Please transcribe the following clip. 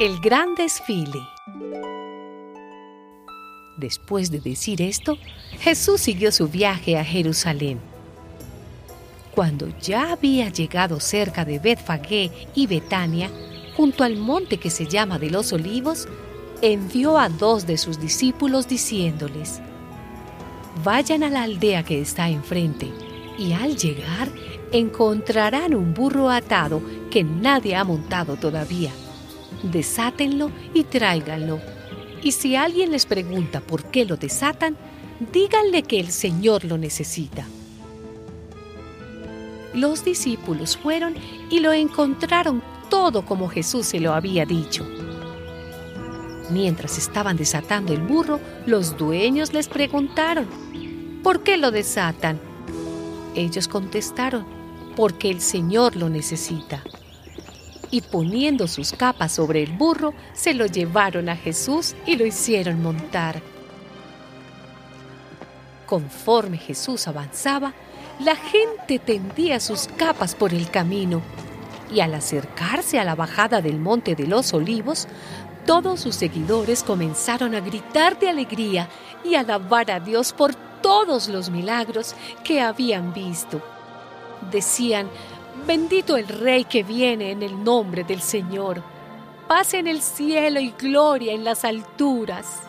El gran desfile. Después de decir esto, Jesús siguió su viaje a Jerusalén. Cuando ya había llegado cerca de Betfagé y Betania, junto al monte que se llama de los olivos, envió a dos de sus discípulos diciéndoles, Vayan a la aldea que está enfrente, y al llegar encontrarán un burro atado que nadie ha montado todavía desátenlo y tráiganlo. Y si alguien les pregunta por qué lo desatan, díganle que el Señor lo necesita. Los discípulos fueron y lo encontraron todo como Jesús se lo había dicho. Mientras estaban desatando el burro, los dueños les preguntaron, ¿por qué lo desatan? Ellos contestaron, porque el Señor lo necesita y poniendo sus capas sobre el burro, se lo llevaron a Jesús y lo hicieron montar. Conforme Jesús avanzaba, la gente tendía sus capas por el camino y al acercarse a la bajada del Monte de los Olivos, todos sus seguidores comenzaron a gritar de alegría y alabar a Dios por todos los milagros que habían visto. Decían, Bendito el Rey que viene en el nombre del Señor. Paz en el cielo y gloria en las alturas.